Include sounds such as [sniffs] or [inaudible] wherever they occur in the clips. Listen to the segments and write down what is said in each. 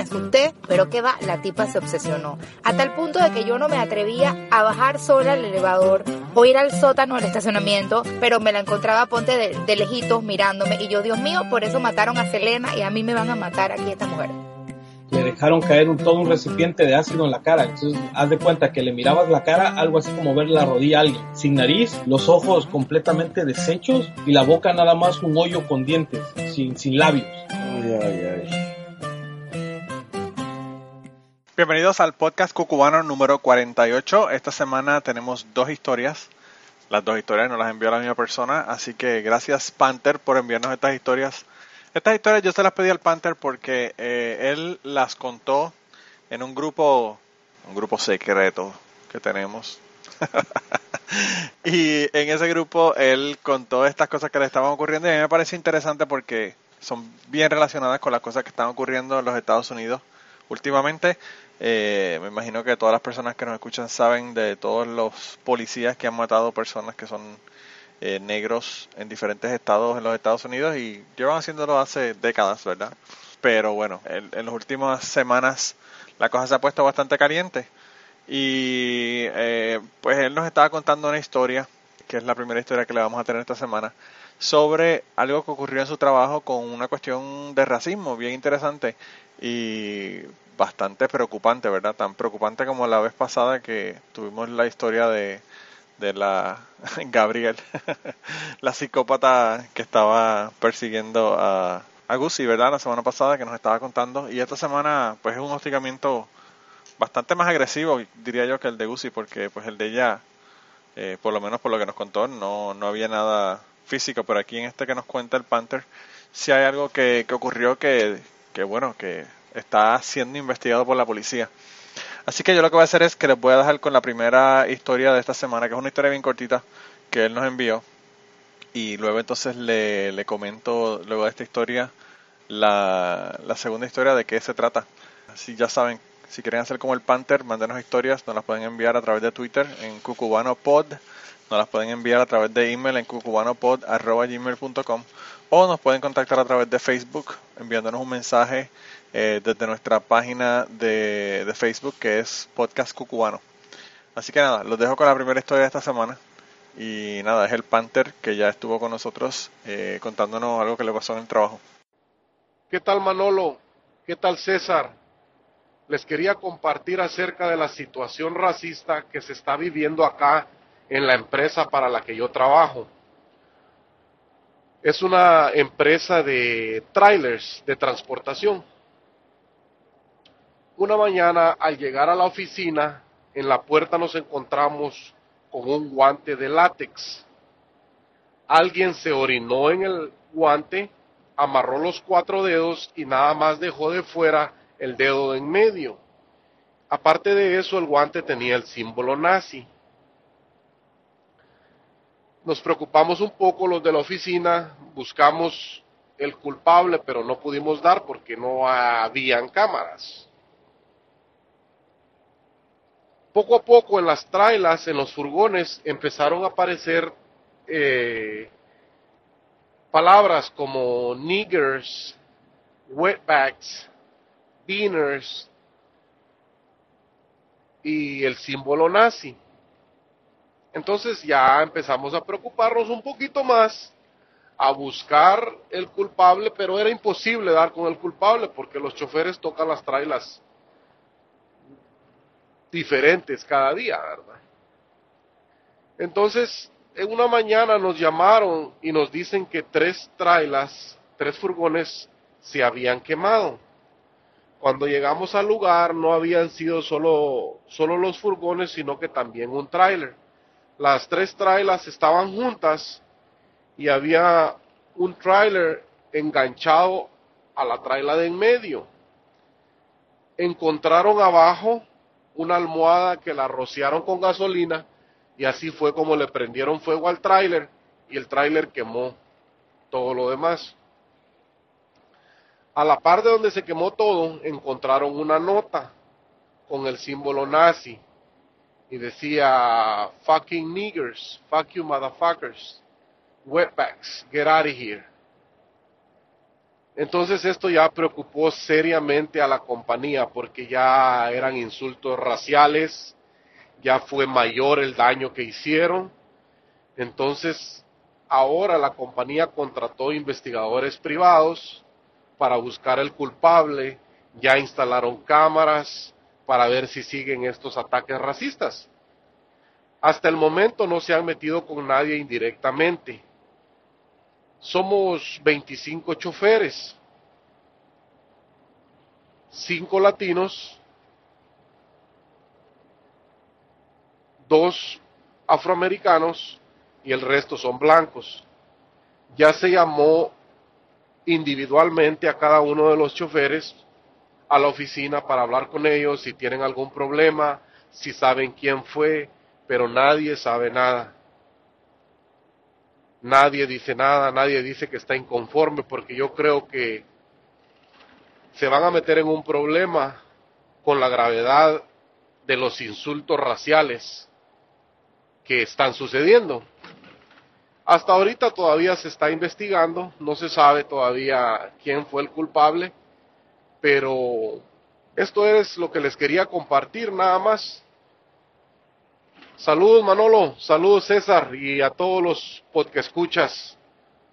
Me asusté, pero que va, la tipa se obsesionó. A tal punto de que yo no me atrevía a bajar sola al elevador o ir al sótano al estacionamiento, pero me la encontraba ponte de, de lejitos mirándome y yo, Dios mío, por eso mataron a Selena y a mí me van a matar aquí esta mujer le dejaron caer un, todo un recipiente de ácido en la cara. Entonces, haz de cuenta que le mirabas la cara, algo así como ver la rodilla a alguien, sin nariz, los ojos completamente deshechos y la boca nada más un hoyo con dientes, sin, sin labios. Bienvenidos al podcast cucubano número 48. Esta semana tenemos dos historias. Las dos historias nos las envió la misma persona, así que gracias Panther por enviarnos estas historias estas historias yo se las pedí al Panther porque eh, él las contó en un grupo, un grupo secreto que tenemos. [laughs] y en ese grupo él contó estas cosas que le estaban ocurriendo y a mí me parece interesante porque son bien relacionadas con las cosas que están ocurriendo en los Estados Unidos últimamente. Eh, me imagino que todas las personas que nos escuchan saben de todos los policías que han matado personas que son eh, negros en diferentes estados en los Estados Unidos y llevan haciéndolo hace décadas, ¿verdad? Pero bueno, en, las últimas semanas la cosa se ha puesto bastante caliente y eh, pues él nos estaba contando una historia, que es la primera historia que le vamos a tener esta semana, sobre algo que ocurrió en su trabajo con una cuestión de racismo bien interesante y bastante preocupante, ¿verdad? Tan preocupante como la vez pasada que tuvimos la historia de de la [laughs] Gabriel, [laughs] la psicópata que estaba persiguiendo a, a Guzzi, ¿verdad? La semana pasada que nos estaba contando. Y esta semana, pues es un hostigamiento bastante más agresivo, diría yo, que el de Guzzi, porque pues el de ella, eh, por lo menos por lo que nos contó, no, no había nada físico. Pero aquí en este que nos cuenta el Panther, sí hay algo que, que ocurrió que, que, bueno, que está siendo investigado por la policía. Así que yo lo que voy a hacer es que les voy a dejar con la primera historia de esta semana, que es una historia bien cortita que él nos envió. Y luego entonces le, le comento, luego de esta historia, la, la segunda historia de qué se trata. Así ya saben, si quieren hacer como el Panther, mándenos historias, nos las pueden enviar a través de Twitter en cucubanopod, nos las pueden enviar a través de email en cucubanopod.gmail.com o nos pueden contactar a través de Facebook enviándonos un mensaje eh, desde nuestra página de, de, Facebook que es Podcast Cucubano. Así que nada, los dejo con la primera historia de esta semana. Y nada, es el Panther que ya estuvo con nosotros eh, contándonos algo que le pasó en el trabajo. ¿Qué tal Manolo? ¿Qué tal César? Les quería compartir acerca de la situación racista que se está viviendo acá en la empresa para la que yo trabajo. Es una empresa de trailers de transportación una mañana, al llegar a la oficina, en la puerta nos encontramos con un guante de látex. Alguien se orinó en el guante, amarró los cuatro dedos y nada más dejó de fuera el dedo de en medio. Aparte de eso, el guante tenía el símbolo nazi. Nos preocupamos un poco los de la oficina, buscamos el culpable, pero no pudimos dar porque no habían cámaras. poco a poco en las trailas, en los furgones, empezaron a aparecer eh, palabras como niggers, wetbacks, beaners y el símbolo nazi. Entonces ya empezamos a preocuparnos un poquito más, a buscar el culpable, pero era imposible dar con el culpable porque los choferes tocan las trailas diferentes cada día, ¿verdad? Entonces, en una mañana nos llamaron y nos dicen que tres trailas, tres furgones se habían quemado. Cuando llegamos al lugar no habían sido solo, solo los furgones, sino que también un tráiler. Las tres trailas estaban juntas y había un tráiler enganchado a la traila de en medio. Encontraron abajo una almohada que la rociaron con gasolina y así fue como le prendieron fuego al tráiler y el tráiler quemó todo lo demás. A la par de donde se quemó todo, encontraron una nota con el símbolo nazi y decía fucking niggers, fuck you motherfuckers, wetbacks, get out of here. Entonces esto ya preocupó seriamente a la compañía porque ya eran insultos raciales, ya fue mayor el daño que hicieron. Entonces ahora la compañía contrató investigadores privados para buscar el culpable, ya instalaron cámaras para ver si siguen estos ataques racistas. Hasta el momento no se han metido con nadie indirectamente. Somos 25 choferes, 5 latinos, 2 afroamericanos y el resto son blancos. Ya se llamó individualmente a cada uno de los choferes a la oficina para hablar con ellos si tienen algún problema, si saben quién fue, pero nadie sabe nada. Nadie dice nada, nadie dice que está inconforme porque yo creo que se van a meter en un problema con la gravedad de los insultos raciales que están sucediendo. Hasta ahorita todavía se está investigando, no se sabe todavía quién fue el culpable, pero esto es lo que les quería compartir nada más. Saludos Manolo, saludos César y a todos los que escuchas.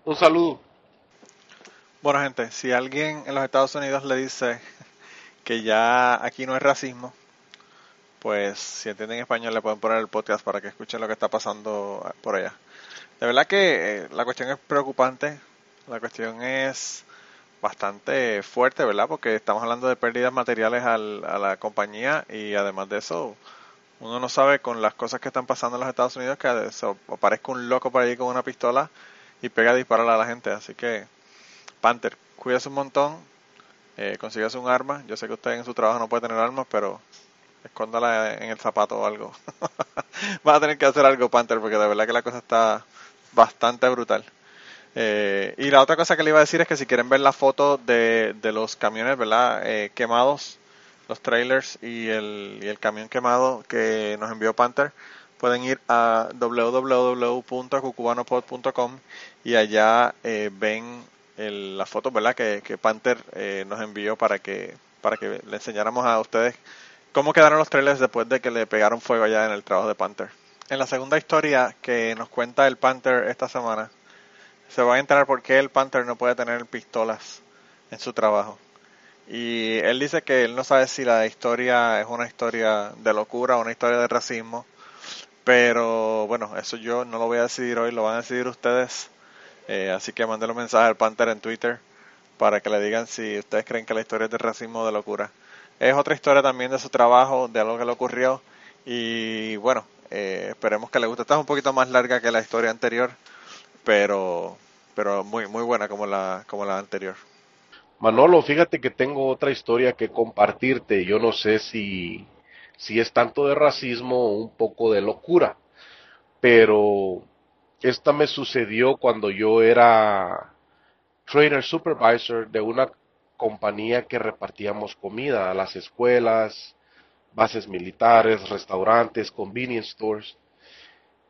Un saludo. Bueno gente, si alguien en los Estados Unidos le dice que ya aquí no hay racismo, pues si entienden español le pueden poner el podcast para que escuchen lo que está pasando por allá. De verdad que eh, la cuestión es preocupante, la cuestión es bastante fuerte, ¿verdad? Porque estamos hablando de pérdidas materiales a la compañía y además de eso, uno no sabe con las cosas que están pasando en los Estados Unidos que aparezca un loco por allí con una pistola y pega a disparar a la gente. Así que, Panther, cuídese un montón, eh, consíguese un arma. Yo sé que usted en su trabajo no puede tener armas, pero escóndala en el zapato o algo. [laughs] Va a tener que hacer algo, Panther, porque de verdad que la cosa está bastante brutal. Eh, y la otra cosa que le iba a decir es que si quieren ver la foto de, de los camiones, ¿verdad? Eh, quemados, los trailers y el, el camión quemado que nos envió Panther, pueden ir a www.cucubanopod.com y allá eh, ven la foto, ¿verdad? Que, que Panther nos envió para que, para que le enseñáramos a ustedes cómo quedaron los trailers después de que le pegaron fuego allá en el trabajo de Panther. En la segunda historia que nos cuenta el Panther esta semana, se va a enterar por qué el Panther no puede tener pistolas en su trabajo. Y él dice que él no sabe si la historia es una historia de locura o una historia de racismo. Pero bueno, eso yo no lo voy a decidir hoy, lo van a decidir ustedes. Eh, así que manden un mensaje al Panther en Twitter para que le digan si ustedes creen que la historia es de racismo o de locura. Es otra historia también de su trabajo, de algo que le ocurrió. Y bueno, eh, esperemos que le guste. Esta es un poquito más larga que la historia anterior, pero, pero muy, muy buena como la, como la anterior. Manolo, fíjate que tengo otra historia que compartirte. Yo no sé si, si es tanto de racismo o un poco de locura, pero esta me sucedió cuando yo era trainer supervisor de una compañía que repartíamos comida a las escuelas, bases militares, restaurantes, convenience stores.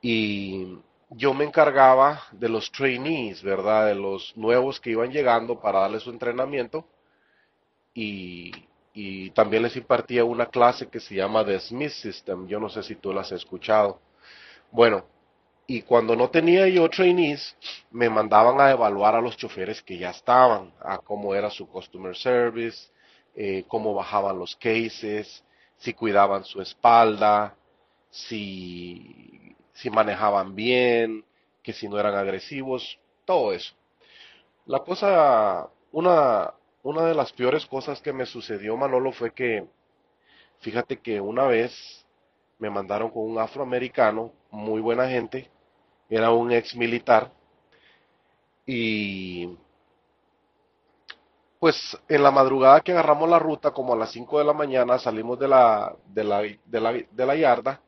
Y yo me encargaba de los trainees, ¿verdad? De los nuevos que iban llegando para darles su entrenamiento. Y, también les impartía una clase que se llama The Smith System. Yo no sé si tú la has escuchado. Bueno, y cuando no tenía yo trainees, me mandaban a evaluar a los choferes que ya estaban, a cómo era su customer service, eh, cómo bajaban los cases, si cuidaban su espalda, si, si manejaban bien, que si no eran agresivos, todo eso. La cosa, una, una de las peores cosas que me sucedió, Manolo, fue que, fíjate que una vez me mandaron con un afroamericano, muy buena gente, era un ex militar, y pues en la madrugada que agarramos la ruta, como a las 5 de la mañana, salimos de la, de la, de la, de la yarda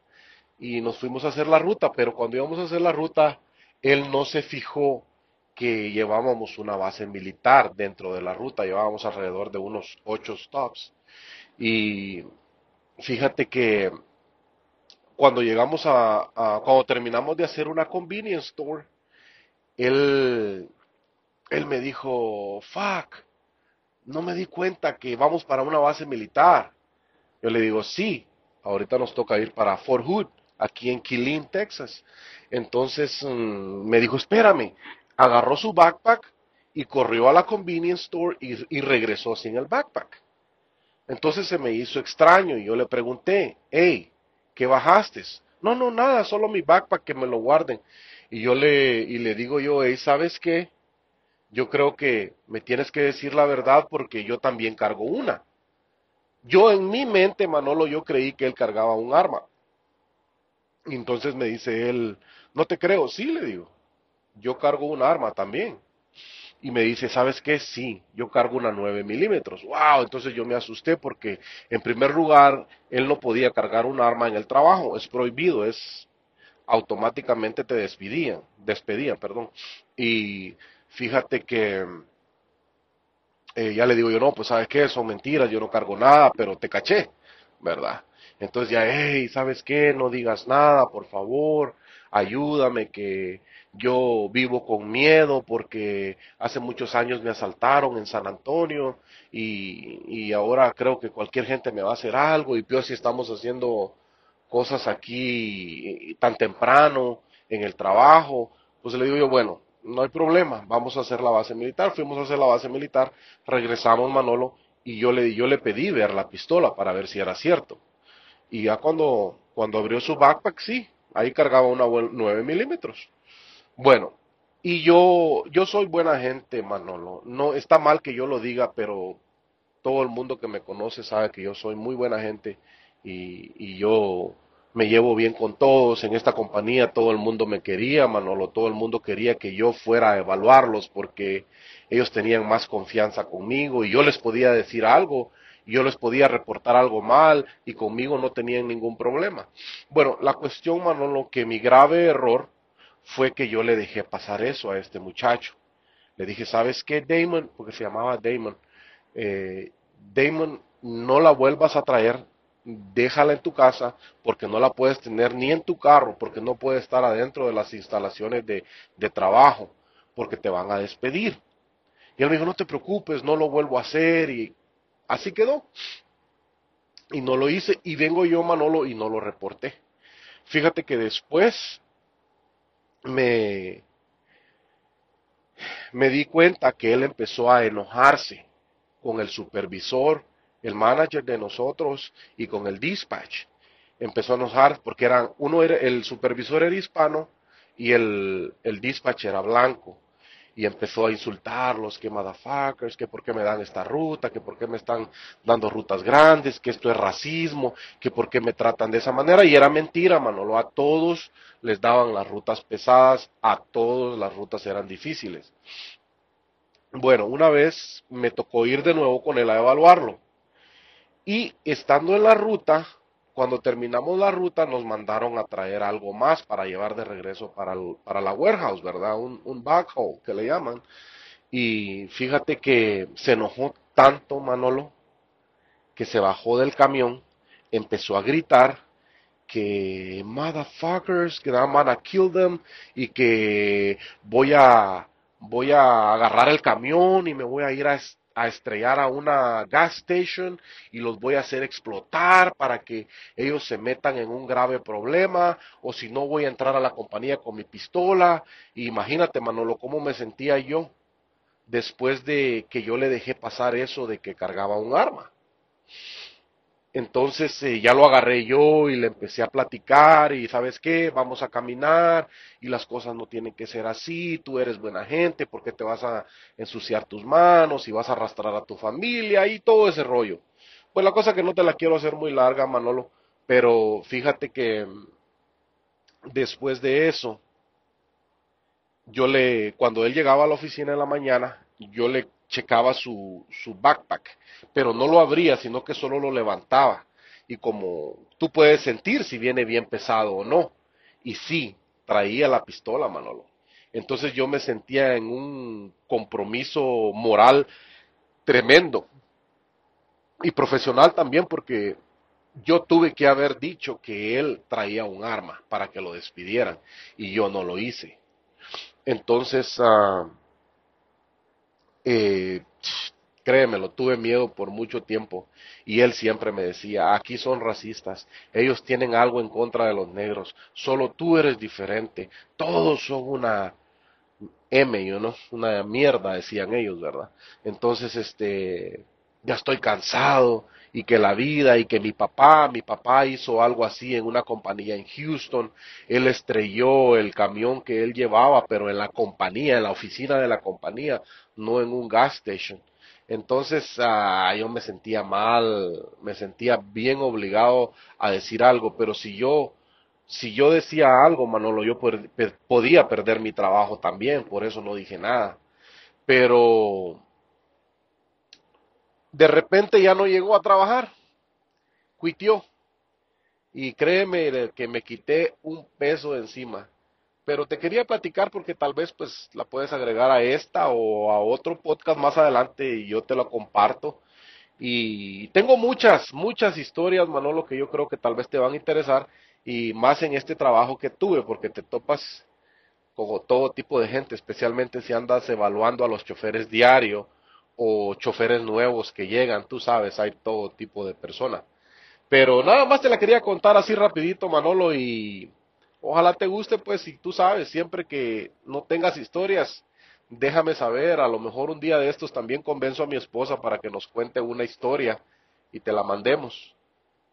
y nos fuimos a hacer la ruta, pero cuando íbamos a hacer la ruta, él no se fijó que llevábamos una base militar dentro de la ruta, llevábamos alrededor de unos 8 stops. Y fíjate que cuando llegamos a, a, cuando terminamos de hacer una convenience store, él, él me dijo, fuck, no me di cuenta que vamos para una base militar. Yo le digo, sí, ahorita nos toca ir para Fort Hood, aquí en Killeen, Texas. Entonces mm, me dijo, espérame, agarró su backpack y corrió a la convenience store y, regresó sin el backpack. Entonces se me hizo extraño y yo le pregunté, hey, ¿qué bajaste? No, no, nada, solo mi backpack que me lo guarden. Y yo le, digo yo, hey, ¿sabes qué? Yo creo que me tienes que decir la verdad porque yo también cargo una. Yo en mi mente, Manolo, yo creí que él cargaba un arma. Y entonces me dice él, no te creo, sí, le digo, yo cargo un arma también. Y me dice, ¿sabes qué? Sí, yo cargo una 9 milímetros. ¡Wow! Entonces yo me asusté porque, en primer lugar, él no podía cargar un arma en el trabajo. Es prohibido, es automáticamente te despedían, despedían, perdón. Y fíjate que eh, ya le digo yo, no, pues sabes qué, son mentiras, yo no cargo nada, pero te caché, ¿verdad? Entonces ya, hey, ¿sabes qué? No digas nada, por favor, ayúdame que yo vivo con miedo porque hace muchos años me asaltaron en San Antonio y, y ahora creo que cualquier gente me va a hacer algo y peor si estamos haciendo cosas aquí tan temprano en el trabajo, pues le digo yo, bueno, no hay problema, vamos a hacer la base militar. Fuimos a hacer la base militar, regresamos Manolo y yo le, yo le pedí ver la pistola para ver si era cierto. Y ya cuando, cuando abrió su backpack, sí, ahí cargaba una 9 milímetros. Bueno, y yo, yo soy buena gente, Manolo. No está mal que yo lo diga, pero todo el mundo que me conoce sabe que yo soy muy buena gente y, y yo me llevo bien con todos, en esta compañía todo el mundo me quería, Manolo, todo el mundo quería que yo fuera a evaluarlos porque ellos tenían más confianza conmigo y yo les podía decir algo, yo les podía reportar algo mal y conmigo no tenían ningún problema. Bueno, la cuestión, Manolo, que mi grave error fue que yo le dejé pasar eso a este muchacho. Le dije, ¿sabes qué, Damon? Porque se llamaba Damon. Eh, Damon, no la vuelvas a traer déjala en tu casa porque no la puedes tener ni en tu carro, porque no puede estar adentro de las instalaciones de, de trabajo, porque te van a despedir. Y él me dijo, no te preocupes, no lo vuelvo a hacer y así quedó. Y no lo hice y vengo yo, Manolo, y no lo reporté. Fíjate que después me, me di cuenta que él empezó a enojarse con el supervisor el manager de nosotros y con el dispatch. Empezó a enojar porque eran, uno el supervisor era hispano y el, el dispatch era blanco. Y empezó a insultarlos, que motherfuckers, que por qué me dan esta ruta, que por qué me están dando rutas grandes, que esto es racismo, que por qué me tratan de esa manera. Y era mentira, Manolo. A todos les daban las rutas pesadas, a todos las rutas eran difíciles. Bueno, una vez me tocó ir de nuevo con él a evaluarlo. Y estando en la ruta, cuando terminamos la ruta, nos mandaron a traer algo más para llevar de regreso para, para la warehouse, ¿verdad? Un, un backhaul que le llaman. Y fíjate que se enojó tanto Manolo que se bajó del camión, empezó a gritar que motherfuckers, que I'm gonna kill them y que voy a voy a agarrar el camión y me voy a ir a, a estrellar a una gas station y los voy a hacer explotar para que ellos se metan en un grave problema o si no voy a entrar a la compañía con mi pistola. imagínate Manolo cómo me sentía yo después de que yo le dejé pasar eso de que cargaba un arma. Entonces eh, ya lo agarré yo y le empecé a platicar y sabes qué, vamos a caminar y las cosas no tienen que ser así, tú eres buena gente, porque te vas a ensuciar tus manos y vas a arrastrar a tu familia y todo ese rollo. Pues la cosa que no te la quiero hacer muy larga, Manolo, pero fíjate que mm, después de eso, yo le, cuando él llegaba a la oficina en la mañana, yo le checaba su, su backpack, pero no lo abría, sino que solo lo levantaba. Y como tú puedes sentir si viene bien pesado o no. Y sí, traía la pistola, Manolo. Entonces yo me sentía en un compromiso moral tremendo. Y profesional también porque yo tuve que haber dicho que él traía un arma para que lo despidieran y yo no lo hice. Entonces, uh, eh, [sniffs] Créemelo, tuve miedo por mucho tiempo. Y él siempre me decía, aquí son racistas, ellos tienen algo en contra de los negros, solo tú eres diferente, todos son una M, know, una mierda, decían ellos, ¿verdad? Entonces, este, ya estoy cansado y que la vida y que mi papá, mi papá hizo algo así en una compañía en Houston, él estrelló el camión que él llevaba, pero en la compañía, en la oficina de la compañía, no en un gas station. Entonces ah, yo me sentía mal, me sentía bien obligado a decir algo, pero si yo si yo decía algo, Manolo, yo podía perder mi trabajo también, por eso no dije nada. Pero de repente ya no llegó a trabajar, cuitió. Y créeme que me quité un peso encima. Pero te quería platicar porque tal vez pues la puedes agregar a esta o a otro podcast más adelante y yo te lo comparto. Y tengo muchas, muchas historias, Manolo, que yo creo que tal vez te van a interesar y más en este trabajo que tuve porque te topas con todo tipo de gente, especialmente si andas evaluando a los choferes diario o choferes nuevos que llegan, tú sabes, hay todo tipo de personas. Pero nada más te la quería contar así rapidito, Manolo, y ojalá te guste, pues, si tú sabes, siempre que no tengas historias, déjame saber, a lo mejor un día de estos también convenzo a mi esposa para que nos cuente una historia y te la mandemos.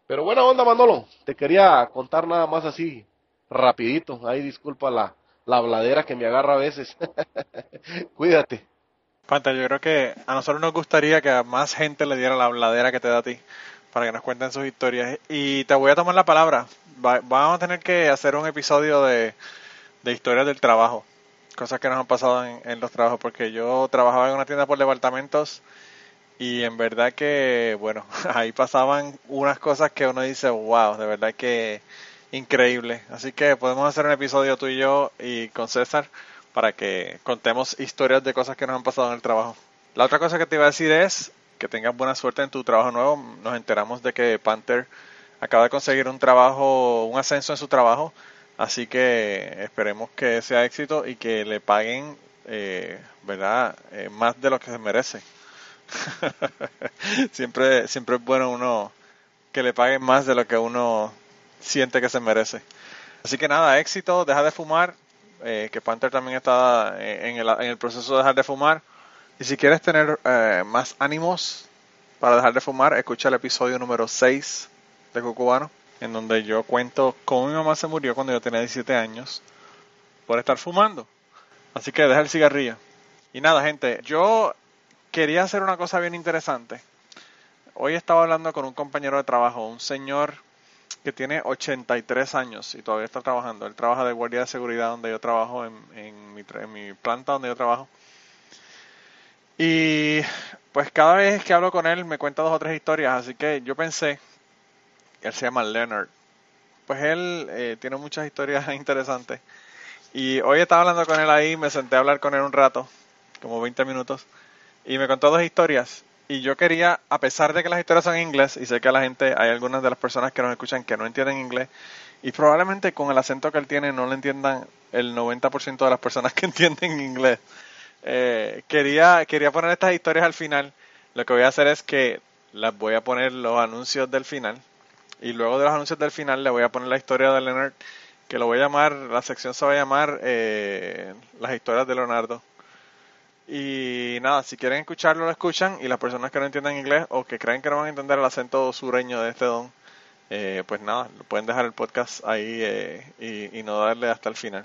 Pero buena onda, Manolo, te quería contar nada más así, rapidito, ahí disculpa la, la habladera que me agarra a veces. [laughs] Cuídate. Panta, yo creo que a nosotros nos gustaría que a más gente le diera la habladera que te da a ti para que nos cuenten sus historias. Y te voy a tomar la palabra. vamos a tener que hacer un episodio de, historias del trabajo, cosas que nos han pasado en, los trabajos, porque yo trabajaba en una tienda por departamentos y en verdad que, bueno, [laughs] ahí pasaban unas cosas que uno dice, wow, de verdad que increíble. Así que podemos hacer un episodio tú y yo y con César para que contemos historias de cosas que nos han pasado en el trabajo. La otra cosa que te iba a decir es que tengas buena suerte en tu trabajo nuevo. Nos enteramos de que Panther acaba de conseguir un trabajo, un ascenso en su trabajo, así que esperemos que sea éxito y que le paguen, eh, ¿verdad? Eh, más de lo que se merece. [laughs] siempre, siempre es bueno uno que le paguen más de lo que uno siente que se merece. Así que nada, éxito, deja de fumar, eh, que Panther también está eh, en el, en el, proceso de dejar de fumar. Y si quieres tener eh, más ánimos para dejar de fumar, escucha el episodio número 6 de Cucubano, en donde yo cuento cómo mi mamá se murió cuando yo tenía 17 años por estar fumando. Así que deja el cigarrillo. Y nada, gente, yo quería hacer una cosa bien interesante. Hoy estaba hablando con un compañero de trabajo, un señor que tiene 83 años y todavía está trabajando. Él trabaja de guardia de seguridad donde yo trabajo, en, mi, en mi planta donde yo trabajo. Y pues cada vez que hablo con él me cuenta dos o tres historias, así que yo pensé, él se llama Leonard, pues él eh, tiene muchas historias [laughs] interesantes. Y hoy estaba hablando con él ahí, me senté a hablar con él un rato, como 20 minutos, y me contó dos historias y yo quería, a pesar de que las historias son en inglés, y sé que la gente, hay algunas de las personas que nos escuchan que no entienden inglés, y probablemente con el acento que él tiene no lo entiendan el 90% de las personas que [laughs] entienden inglés. Eh, quería, quería poner estas historias al final. Lo que voy a hacer es que las voy a poner los anuncios del final. Y luego de los anuncios del final le voy a poner la historia de Leonard, que lo voy a llamar, la sección se va a llamar eh, Las historias de Leonardo. Y nada, si quieren escucharlo, lo escuchan. Y las personas que no entiendan inglés o que creen que no van a entender el acento sureño de este don, eh, pues nada, pueden dejar el podcast ahí eh, y, no darle hasta el final.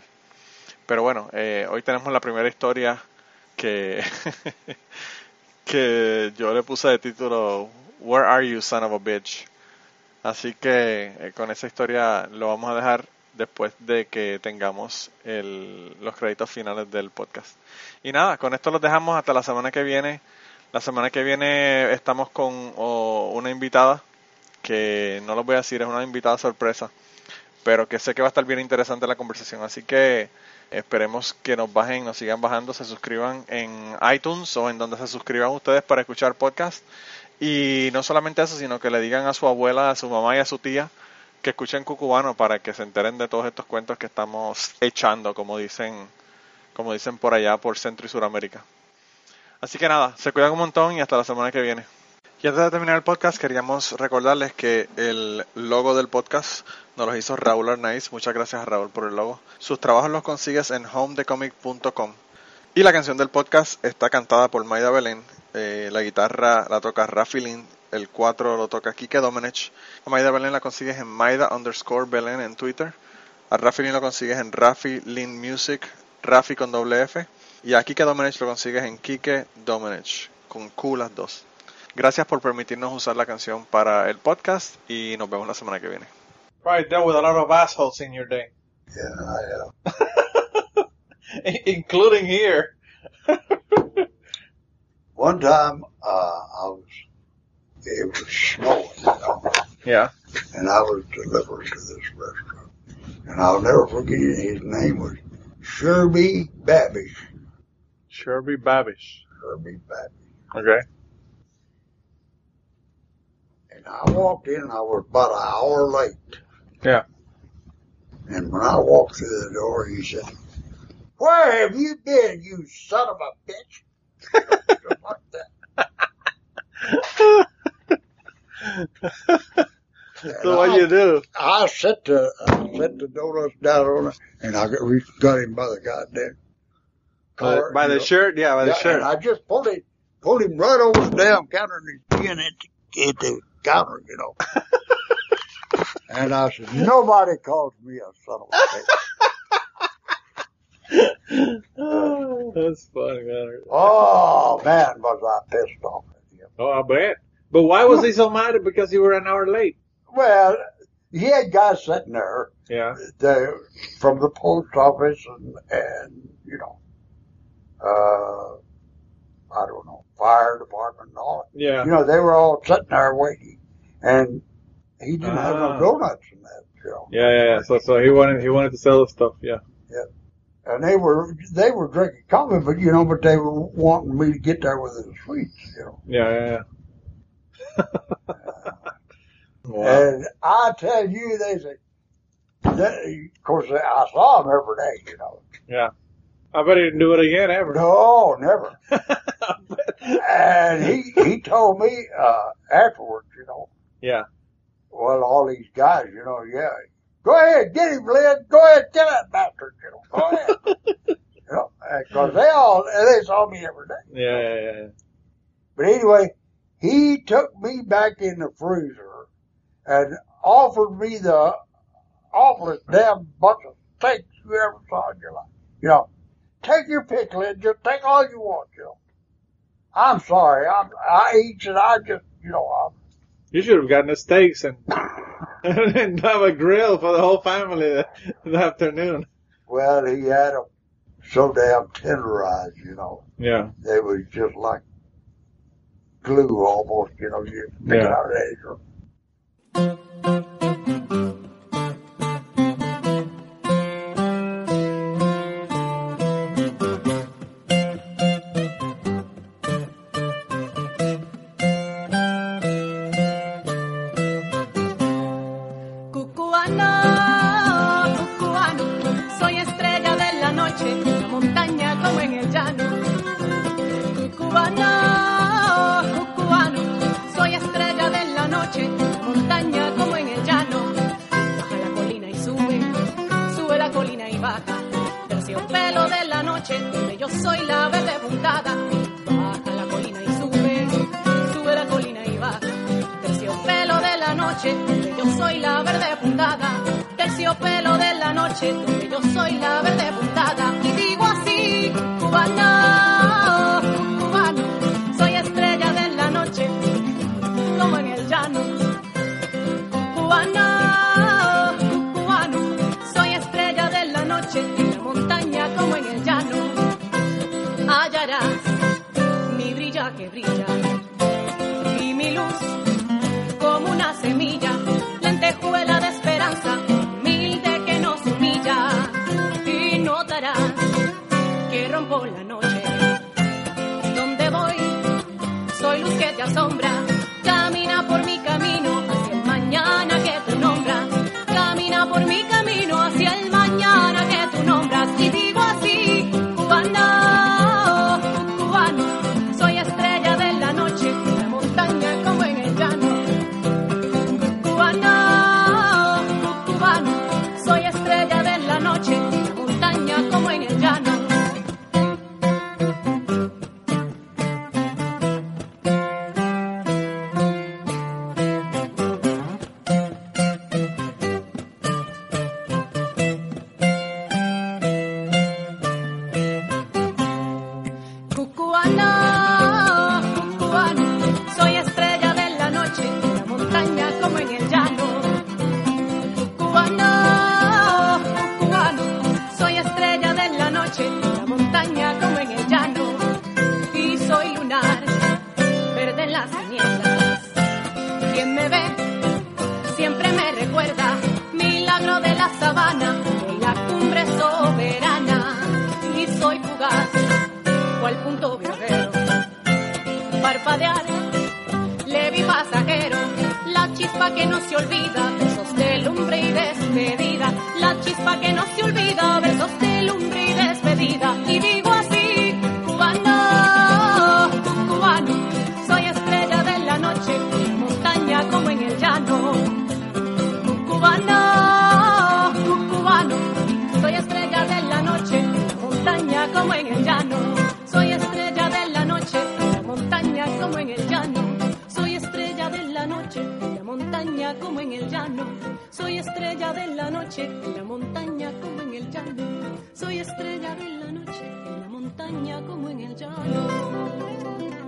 Pero bueno, eh, hoy tenemos la primera historia que, [laughs] que yo le puse de título Where Are You, Son of a Bitch? Así que con esa historia lo vamos a dejar después de que tengamos el, los créditos finales del podcast. Y nada, con esto los dejamos hasta la semana que viene. La semana que viene estamos con una invitada que no lo voy a decir, es una invitada sorpresa, pero que sé que va a estar bien interesante la conversación. Así que esperemos que nos bajen, nos sigan bajando, se suscriban en iTunes o en donde se suscriban ustedes para escuchar podcast. Y no solamente eso, sino que le digan a su abuela, a su mamá y a su tía que escuchen Cucubano para que se enteren de todos estos cuentos que estamos echando, como dicen, como dicen por allá por Centro y Suramérica. Así que nada, se cuidan un montón y hasta la semana que viene. Y antes de terminar el podcast, queríamos recordarles que el logo del podcast nos lo hizo Raúl Arnaiz. Muchas gracias a Raúl por el logo. Sus trabajos los consigues en homedecomic.com. Y la canción del podcast está cantada por Maida Belén. Eh, la guitarra la toca Rafi Lin. El 4 lo toca Kike Domenech. A Maida Belén la consigues en Maida underscore Belén en Twitter. A Rafi Lin lo consigues en Rafi Lin Music, Rafi con doble F. Y a Kike Domenech lo consigues en Kike Domenech, con Q las dos. Gracias por permitirnos usar la canción para el podcast y nos vemos la semana que viene. Probably dealt with a lot of assholes in your day, Yeah, I have. [laughs] including here. [laughs] One time, uh, I was, it was snowing, know, Yeah. and I was delivered to this restaurant. And I'll never forget it. His name was Sherby Babish. Sherby Babish. Sherby Babish. Okay. And I walked in, I was about an hour late. Yeah. And when I walked through the door, he said, Where have you been, you son of a bitch? Like that. [laughs] So what you do? I set the I set the donuts down on it, and I got, we got him by the goddamn By, collar, by you the know. shirt? Yeah, by the Yeah, shirt. I just pulled him, pulled him right over the damn counter, and he's chin at the, at the counter, you know. [laughs] and I said, nobody calls me a son of a bitch. [laughs] That's funny, man. oh man, was I pissed off at him. Oh, I bet. But why was he so mad? Because you were an hour late. Well, he had guys sitting there Yeah. they, from the post office and, and you know, uh, I don't know, fire department and all. Yeah. You know, they were all sitting there waiting, and he didn't have Ah. no donuts in that, you know. Yeah, yeah, yeah. So, so he wanted, he wanted to sell the stuff. Yeah. Yeah. And they were they were drinking coffee, but you know, but they were wanting me to get there with the sweets, you know. Yeah, yeah, yeah. Wow. And I tell you, they say, they, of course, I saw them every day, you know. Yeah. I bet he didn't do it again ever. No, never. [laughs] And he he told me uh afterwards, you know, yeah. well, all these guys, you know, yeah, go ahead, get him, Lynn. Go ahead, get that bastard, you know, go ahead. [laughs] you know, because they all they saw me every day. Yeah, yeah, yeah. But anyway, he took me back in the freezer and offered me the awfulest damn bunch of steaks you ever saw in your life. You know, take your pick, Lynn. Just take all you want, you know. I'm sorry. I'm, I eat and I just, you know, I'm, You should have gotten the steaks and, [laughs] and have a grill for the whole family the, the afternoon. well, he had them so damn tenderized, you know. Yeah. They was just like glue almost, you know, you pick it out of there. Brilla y mi luz como una semilla, lentejuela de esperanza, humilde que nos humilla. Y notarás que rompo la noche. Donde voy, soy luz que te asombra. Parpadear, le vi pasajero, la chispa que no se olvida, besos de lumbre y despedida, la chispa que no se olvida, besos de lumbre y despedida. Y digo como en el llano. Soy estrella de la noche en la montaña como en el llano. Soy estrella de la noche en la montaña como en el llano.